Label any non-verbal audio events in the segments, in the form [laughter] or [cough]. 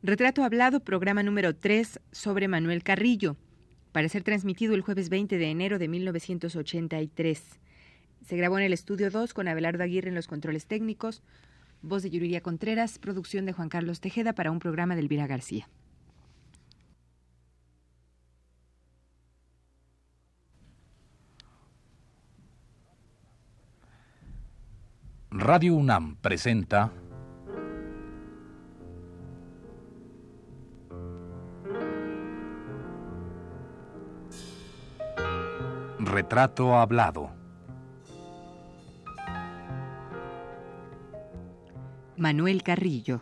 Retrato Hablado, programa número 3 sobre Manuel Carrillo, para ser transmitido el jueves 20 de enero de 1983. Se grabó en el estudio 2 con Abelardo Aguirre en los controles técnicos, voz de Yuriria Contreras, producción de Juan Carlos Tejeda para un programa de Elvira García. Radio UNAM presenta Retrato Hablado. Manuel Carrillo.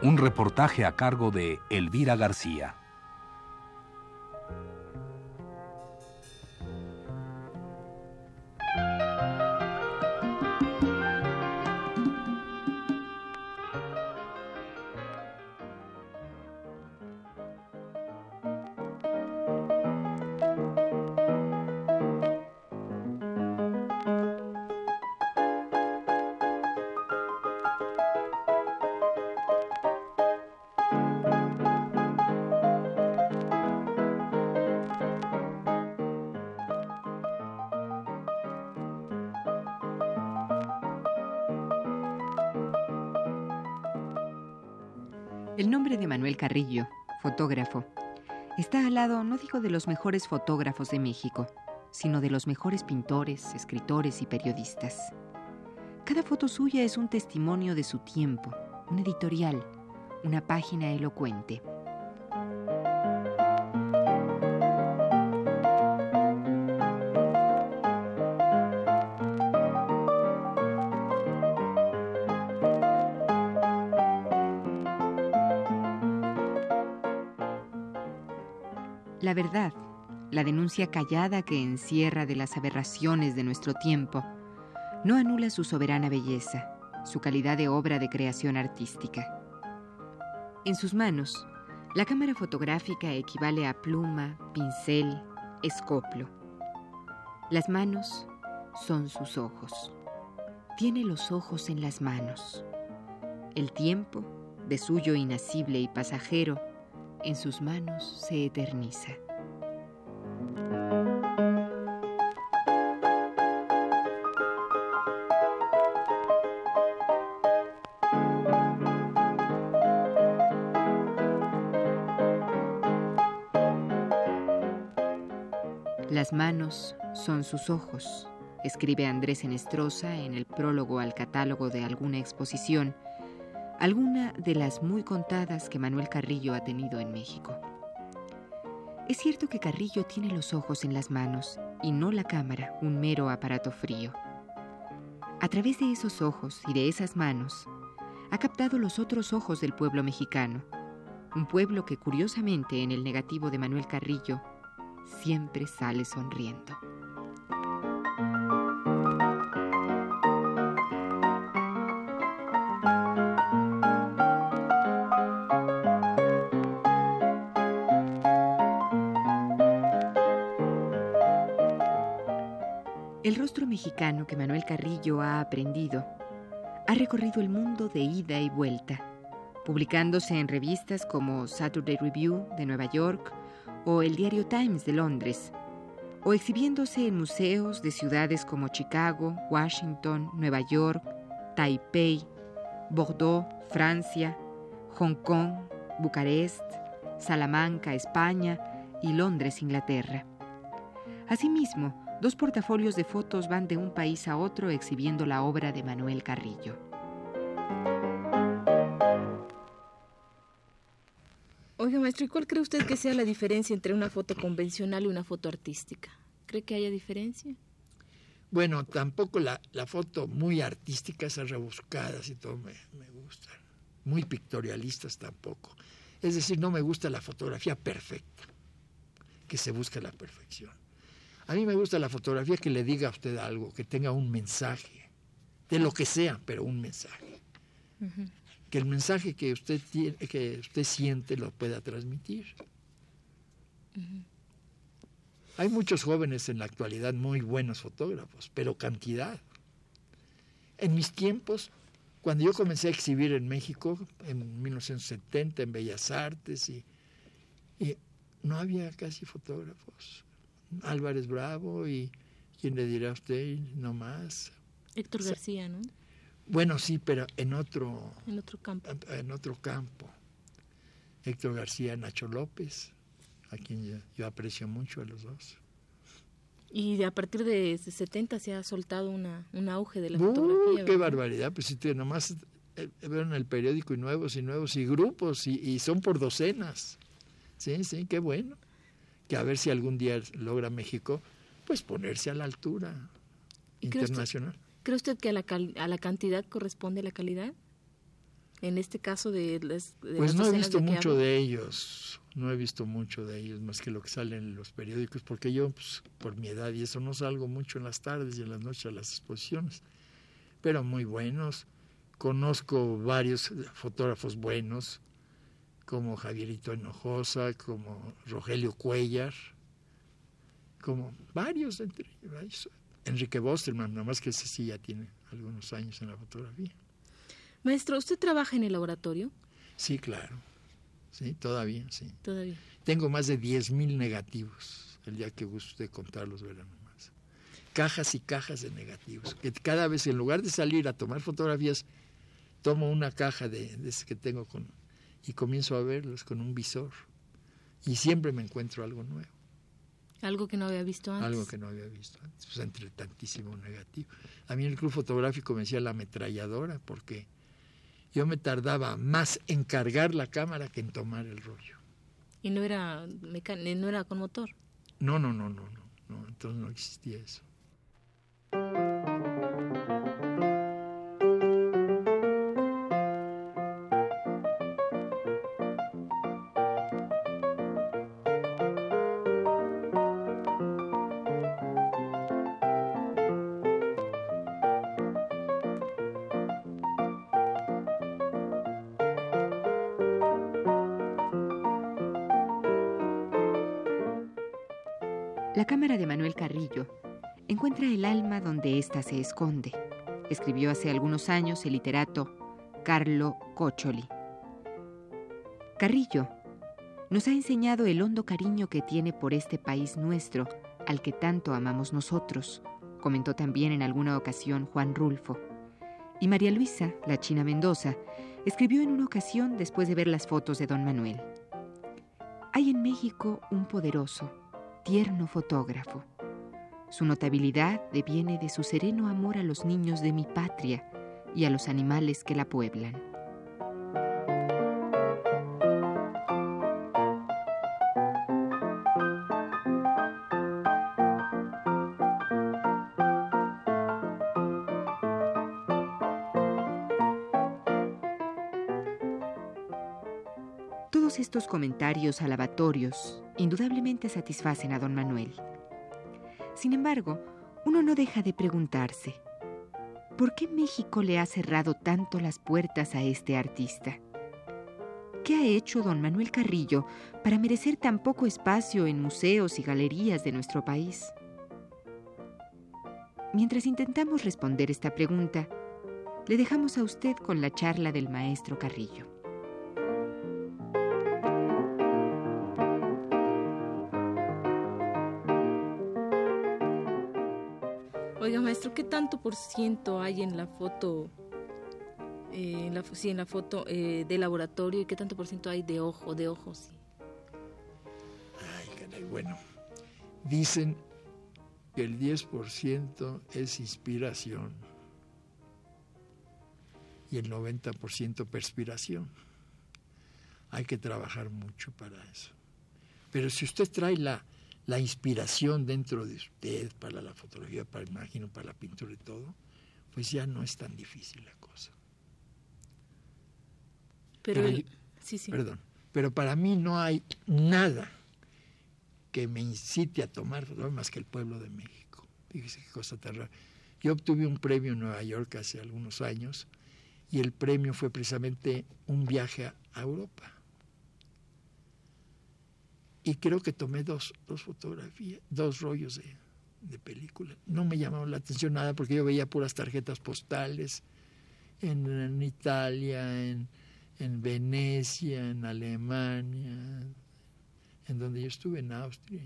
Un reportaje a cargo de Elvira García. El nombre de Manuel Carrillo, fotógrafo, está al lado no digo de los mejores fotógrafos de México, sino de los mejores pintores, escritores y periodistas. Cada foto suya es un testimonio de su tiempo, un editorial, una página elocuente. La verdad, la denuncia callada que encierra de las aberraciones de nuestro tiempo, no anula su soberana belleza, su calidad de obra de creación artística. En sus manos, la cámara fotográfica equivale a pluma, pincel, escoplo. Las manos son sus ojos. Tiene los ojos en las manos. El tiempo, de suyo inacible y pasajero, en sus manos se eterniza. Las manos son sus ojos, escribe Andrés Enestrosa en el prólogo al catálogo de alguna exposición alguna de las muy contadas que Manuel Carrillo ha tenido en México. Es cierto que Carrillo tiene los ojos en las manos y no la cámara, un mero aparato frío. A través de esos ojos y de esas manos, ha captado los otros ojos del pueblo mexicano, un pueblo que curiosamente en el negativo de Manuel Carrillo siempre sale sonriendo. Mexicano que Manuel Carrillo ha aprendido ha recorrido el mundo de ida y vuelta, publicándose en revistas como Saturday Review de Nueva York o el diario Times de Londres, o exhibiéndose en museos de ciudades como Chicago, Washington, Nueva York, Taipei, Bordeaux, Francia, Hong Kong, Bucarest, Salamanca, España y Londres, Inglaterra. Asimismo, Dos portafolios de fotos van de un país a otro exhibiendo la obra de Manuel Carrillo. Oiga, maestro, ¿y cuál cree usted que sea la diferencia entre una foto convencional y una foto artística? ¿Cree que haya diferencia? Bueno, tampoco la, foto muy artística, esas rebuscadas y todo me, me gustan. Muy pictorialistas tampoco. Es decir, no me gusta la fotografía perfecta, que se busque la perfección. A mí me gusta la fotografía que le diga a usted algo, que tenga un mensaje, de lo que sea, pero un mensaje. Que el mensaje que usted, tiene, que usted siente lo pueda transmitir. Hay muchos jóvenes en la actualidad muy buenos fotógrafos, pero cantidad. En mis tiempos, cuando yo comencé a exhibir en México, en 1970, en Bellas Artes, y, y no había casi fotógrafos. Álvarez Bravo y quién le dirá a usted, no más. Héctor García, ¿no? Bueno, sí, pero en otro, En otro campo. en otro campo. Héctor García, Nacho López, a quien yo, yo aprecio mucho a los dos. Y a partir de 70 se ha soltado una, un auge de la ¡Uh, fotografía. ¡Qué ¿verdad? barbaridad! Pues si te nomás eh, veo en el periódico y nuevos y nuevos y grupos y, y son por docenas. Sí, sí, qué bueno. Que a ver si algún día logra México, pues ponerse a la altura ¿Y cree usted- internacional. ¿Cree usted que a la, cal- a la cantidad corresponde la calidad? En este caso de las. de Pues las no he visto mucho de ellos, no he visto mucho de ellos más que lo que sale en los periódicos, porque yo, pues, por mi edad y eso, no salgo mucho en las tardes y en las noches a las exposiciones, pero muy buenos. Conozco varios fotógrafos buenos, como Javierito Hinojosa, como Rogelio Cuellar, como varios, entre varios. Enrique Bosterman, nada más que ese sí ya tiene algunos años en la fotografía. Maestro, ¿usted trabaja en el laboratorio Sí, claro. Sí, todavía, sí. todavía? Tengo más de 10.000 negativos. El día que guste contarlos, verán nomás. Cajas y cajas de negativos. Que cada vez, en lugar de salir a tomar fotografías, tomo una caja de, de que tengo con, y comienzo a verlos con un visor. Y siempre me encuentro algo nuevo, Algo que no había visto antes. algo que no había visto antes, pues, entre tantísimo negativo. A mí el club fotográfico me decía la ametralladora, porque yo me tardaba más en cargar la cámara que en tomar el rollo. Y no era, no era con motor. No, no, no, no, no, no, entonces no existía eso. Cámara de Manuel Carrillo encuentra el alma donde ésta se esconde, escribió hace algunos años el literato Carlo Coccioli. Carrillo nos ha enseñado el hondo cariño que tiene por este país nuestro, al que tanto amamos nosotros, comentó también en alguna ocasión Juan Rulfo. Y María Luisa, la china Mendoza, escribió en una ocasión después de ver las fotos de don Manuel. Hay en México un poderoso, tierno fotógrafo. Su notabilidad deviene de su sereno amor a los niños de mi patria y a los animales que la pueblan. Todos estos comentarios alabatorios indudablemente satisfacen a don Manuel. Sin embargo, uno no deja de preguntarse, ¿por qué México le ha cerrado tanto las puertas a este artista? ¿Qué ha hecho don Manuel Carrillo para merecer tan poco espacio en museos y galerías de nuestro país? Mientras intentamos responder esta pregunta, le dejamos a usted con la charla del maestro Carrillo. Oiga, maestro, ¿qué tanto por ciento hay en la foto, eh, en la, sí, en la foto eh, de laboratorio y qué tanto por ciento hay de ojo, de ojos? Sí. Ay, caray, bueno. Dicen que el 10% es inspiración y el 90% perspiración. Hay que trabajar mucho para eso. Pero si usted trae la, la inspiración dentro de usted para la fotografía, para imagino, para la pintura y todo, pues ya no es tan difícil la cosa. Pero, Pero el- yo- sí, sí. Perdón. Pero para mí no hay nada que me incite a tomar más que el pueblo de México. Fíjese qué cosa tan rara. Yo obtuve un premio en Nueva York hace algunos años y el premio fue precisamente un viaje a Europa. Y creo que tomé dos, dos fotografías, dos rollos de, de película. No me llamaba la atención nada porque yo veía puras tarjetas postales en, Italia, en, en Venecia, en Alemania, en donde yo estuve, en Austria.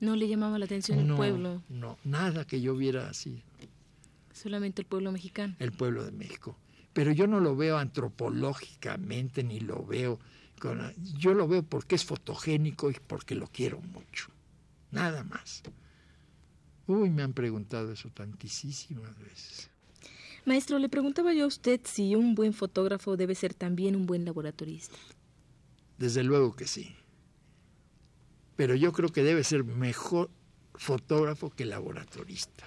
¿No le llamaba la atención el pueblo? No, nada que yo viera así. Solamente el pueblo mexicano. El pueblo de México. Pero yo no lo veo antropológicamente, ni lo veo... Con, yo lo veo porque es fotogénico y porque lo quiero mucho. Nada más. Uy, me han preguntado eso tantísimas veces. Maestro, le preguntaba yo a usted si un buen fotógrafo debe ser también un buen laboratorista. Desde luego que sí. Pero yo creo que debe ser mejor fotógrafo que laboratorista.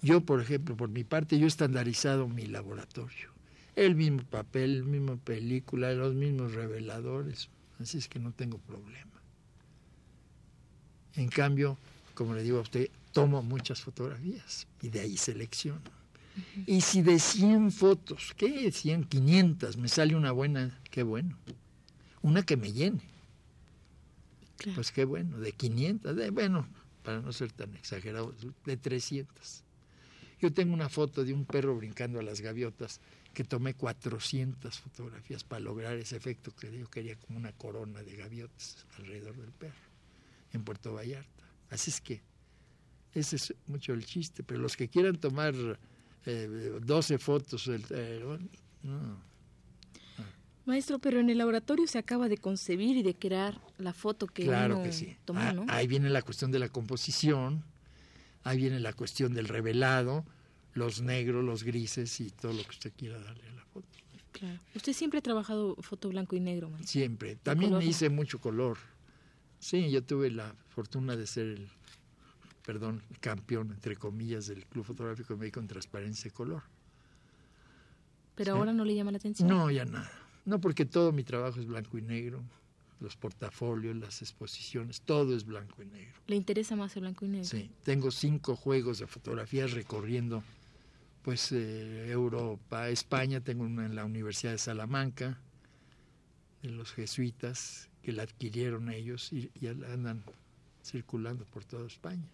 Yo, por ejemplo, por mi parte, yo he estandarizado mi laboratorio. El mismo papel, la misma película, los mismos reveladores. Así es que no tengo problema. En cambio, como le digo a usted, tomo muchas fotografías y de ahí selecciono. Y si de 100 fotos, ¿qué? 100, 500, me sale una buena, qué bueno. Una que me llene. Pues qué bueno, de 500, de, bueno, para no ser tan exagerado, de 300. Yo tengo una foto de un perro brincando a las gaviotas que tomé 400 fotografías para lograr ese efecto que yo quería como una corona de gaviotas alrededor del perro en Puerto Vallarta. Así es que ese es mucho el chiste, pero los que quieran tomar 12 eh, fotos, eh, no. Maestro, pero en el laboratorio se acaba de concebir y de crear la foto que claro que sí. tomó, ah. Ahí viene la cuestión de la composición, ahí viene la cuestión del revelado, los negros, los grises y todo lo que usted quiera darle a la foto. Claro. Usted siempre ha trabajado foto blanco y negro, maestro. Siempre. También me hice mucho color. Sí, yo tuve la fortuna de ser el, perdón, campeón, entre comillas, del Club Fotográfico de México en transparencia y color. ¿Pero ahora no le llama la atención? No, ya nada. No, porque todo mi trabajo es blanco y negro. Los portafolios, las exposiciones, todo es blanco y negro. ¿Le interesa más el blanco y negro? Sí, tengo cinco juegos de fotografías recorriendo pues eh, Europa, España, tengo una en la Universidad de Salamanca, de los jesuitas, que la adquirieron ellos y, y andan circulando por toda España.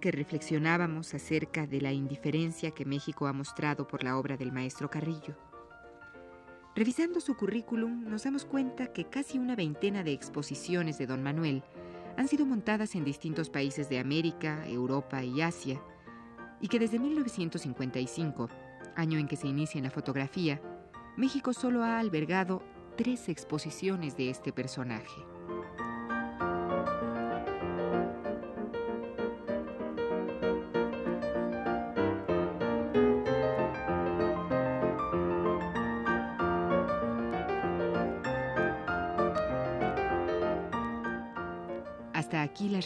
Que reflexionábamos acerca de la indiferencia que México ha mostrado por la obra del maestro Carrillo. Revisando su currículum, nos damos cuenta que casi una veintena de exposiciones de don Manuel han sido montadas en distintos países de América, Europa y Asia, y que desde 1955, año en que se inicia en la fotografía, México solo ha albergado tres exposiciones de este personaje.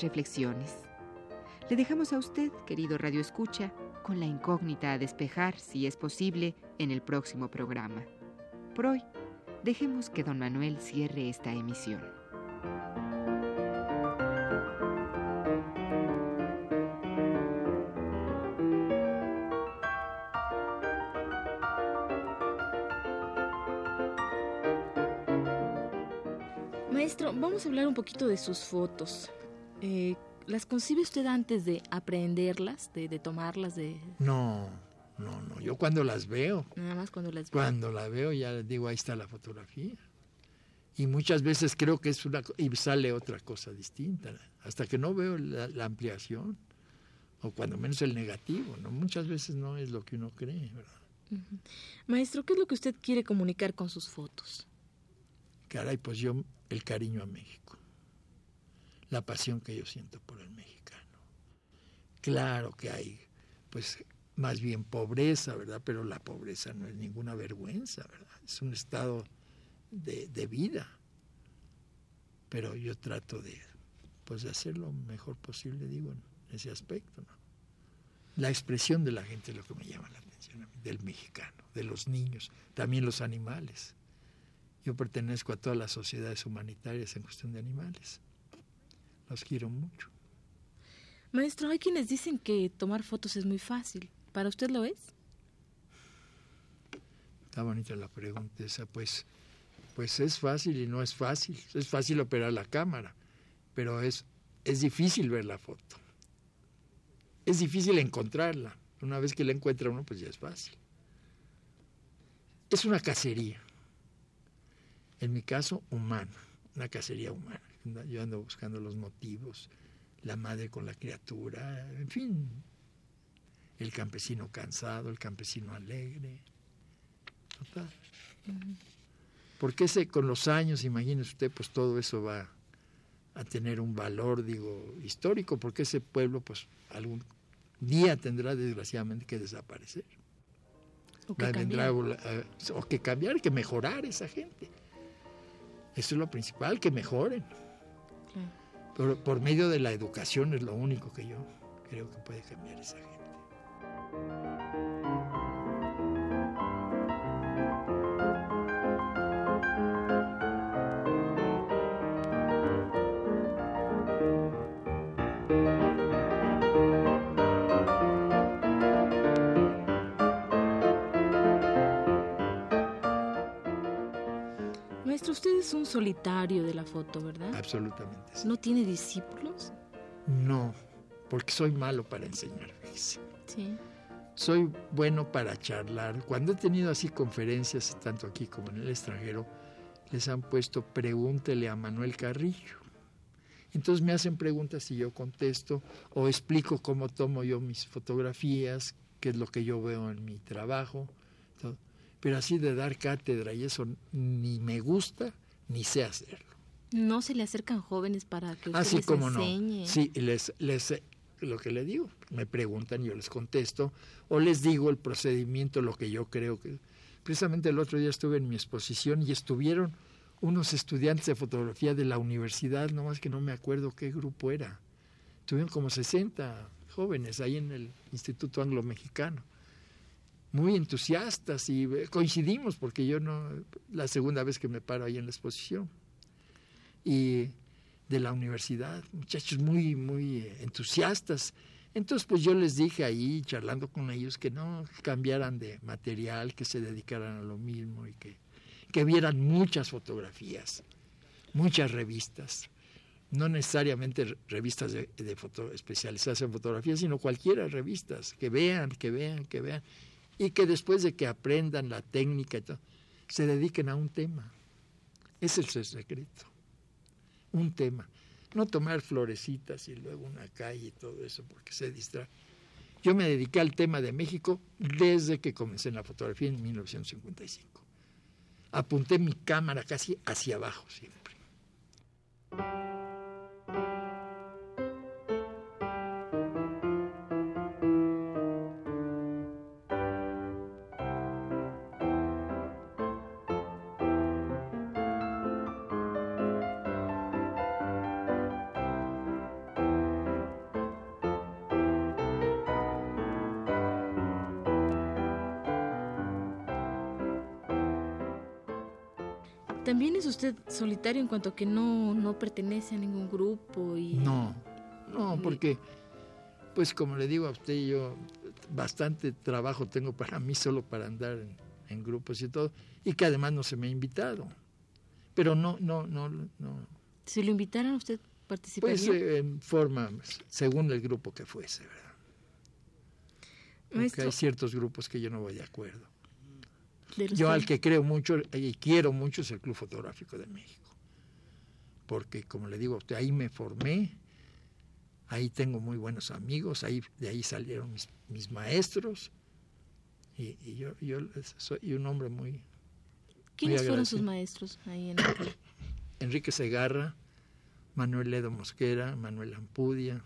Reflexiones. Le dejamos a usted, querido Radio Escucha, con la incógnita a despejar, si es posible, en el próximo programa. Por hoy, dejemos que don Manuel cierre esta emisión. Maestro, vamos a hablar un poquito de sus fotos. Eh, ¿Las concibe usted antes de aprenderlas, de, tomarlas? de No, no, no. Yo cuando las veo. Nada más cuando las veo. Cuando la veo ya digo, ahí está la fotografía. Y muchas veces creo que es una... y sale otra cosa distinta. Hasta que no veo la, ampliación, o cuando menos el negativo, ¿no? Muchas veces no es lo que uno cree, ¿verdad? Maestro, ¿qué es lo que usted quiere comunicar con sus fotos? Caray, pues yo el cariño a México la pasión que yo siento por el mexicano. Claro que hay, pues, más bien pobreza, ¿verdad? Pero la pobreza no es ninguna vergüenza, ¿verdad? Es un estado de, de vida. Pero yo trato de, pues, de hacer lo mejor posible, digo, en ese aspecto. La expresión de la gente es lo que me llama la atención, del mexicano, de los niños, también los animales. Yo pertenezco a todas las sociedades humanitarias en cuestión de animales. Los quiero mucho. Maestro, hay quienes dicen que tomar fotos es muy fácil. ¿Para usted lo es? Está bonita la pregunta esa, pues, pues es fácil y no es fácil. Es fácil operar la cámara, pero es, es difícil ver la foto. Es difícil encontrarla. Una vez que la encuentra uno, pues ya es fácil. Es una cacería. En mi caso, humana. Una cacería humana. Yo ando buscando los motivos, la madre con la criatura, en fin. El campesino cansado, el campesino alegre. Total. Porque ese, con los años, imagínese usted, pues todo eso va a tener un valor, digo, histórico, porque ese pueblo, pues algún día tendrá desgraciadamente que desaparecer. O que, cambiar. o que cambiar, que mejorar esa gente. Eso es lo principal, que mejoren. Por, por medio de la educación es lo único que yo creo que puede cambiar esa gente. Usted es un solitario de la foto, ¿verdad? Absolutamente. sí. ¿No tiene discípulos? No, porque soy malo para enseñar, fíjese. Sí. Soy bueno para charlar. Cuando he tenido así conferencias, tanto aquí como en el extranjero, les han puesto pregúntele a Manuel Carrillo. Entonces me hacen preguntas y yo contesto o explico cómo tomo yo mis fotografías, qué es lo que yo veo en mi trabajo. Pero así de dar cátedra y eso ni me gusta ni sé hacerlo. ¿No se le acercan jóvenes para que usted Así les como enseñe? no. Sí, y les, les, lo que le digo, me preguntan, yo les contesto, o les digo el procedimiento, lo que yo creo que... Precisamente el otro día estuve en mi exposición y estuvieron unos estudiantes de fotografía de la universidad, nomás que no me acuerdo qué grupo era. Tuvieron como 60 jóvenes ahí en el Instituto Anglo-Mexicano. Muy entusiastas y eh, coincidimos porque yo no, la segunda vez que me paro ahí en la exposición. Y de la universidad, muchachos muy, muy eh, entusiastas. Entonces, pues yo les dije ahí, charlando con ellos, que no cambiaran de material, que se dedicaran a lo mismo y que, que vieran muchas fotografías, muchas revistas. No necesariamente re- revistas de, de foto, especializadas en fotografía, sino cualquiera revistas, que vean, que vean, que vean. Y que después de que aprendan la técnica y todo, se dediquen a un tema. Ese es el secreto un tema. No tomar florecitas y luego una calle y todo eso, porque se distrae. Yo me dediqué al tema de México desde que comencé en la fotografía en 1955. Apunté mi cámara casi hacia abajo siempre. También es usted solitario en cuanto que no, no pertenece a ningún grupo y... No, no, porque, pues como le digo a usted, yo bastante trabajo tengo para mí solo para andar en, en grupos y todo, y que además no se me ha invitado. Pero no, no, no, no. Si lo invitaran, ¿usted participaría? Pues eh, en forma, según el grupo que fuese, ¿verdad? Porque hay ciertos grupos que yo no voy de acuerdo. Yo al que creo mucho y quiero mucho es el Club Fotográfico de México. Porque, como le digo a usted, ahí me formé, ahí tengo muy buenos amigos, ahí, de ahí salieron mis, mis maestros. Y, y yo, yo soy un hombre muy... ¿Quiénes muy fueron sus maestros ahí en el club? [coughs] Enrique Segarra, Manuel Ledo Mosquera, Manuel Ampudia,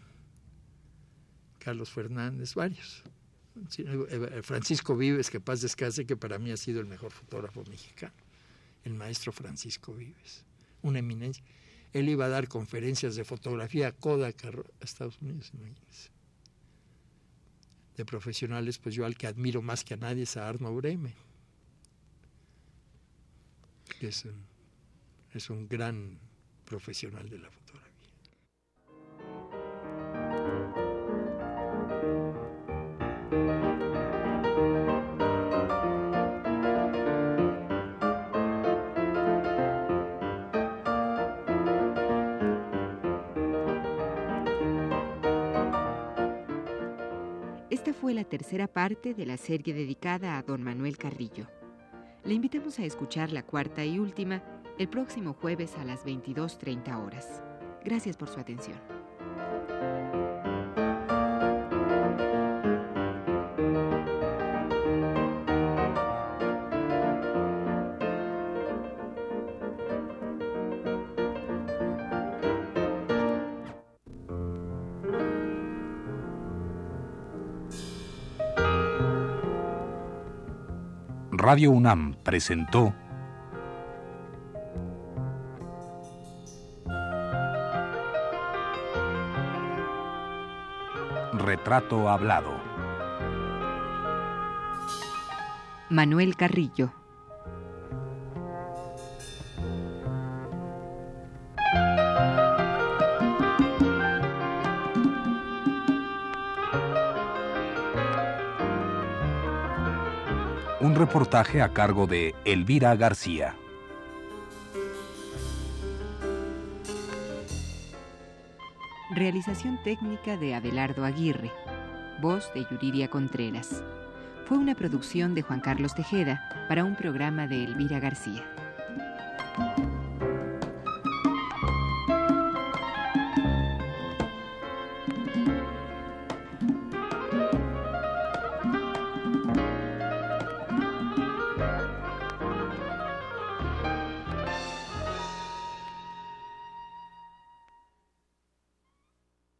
Carlos Fernández, varios. Sí, eh, Francisco Vives, que paz descanse, que para mí ha sido el mejor fotógrafo mexicano. El maestro Francisco Vives, una eminencia. Él iba a dar conferencias de fotografía a Kodak a Estados Unidos, imagínense. de profesionales, pues yo al que admiro más que a nadie es a Arno Bremen, que es un, es un gran profesional de la fotografía. Fue la tercera parte de la serie dedicada a don Manuel Carrillo. Le invitamos a escuchar la cuarta y última el próximo jueves a las 22.30 horas. Gracias por su atención. Radio UNAM presentó Retrato Hablado. Manuel Carrillo. Un reportaje a cargo de Elvira García. Realización técnica de Abelardo Aguirre. Voz de Yuridia Contreras. Fue una producción de Juan Carlos Tejeda para un programa de Elvira García.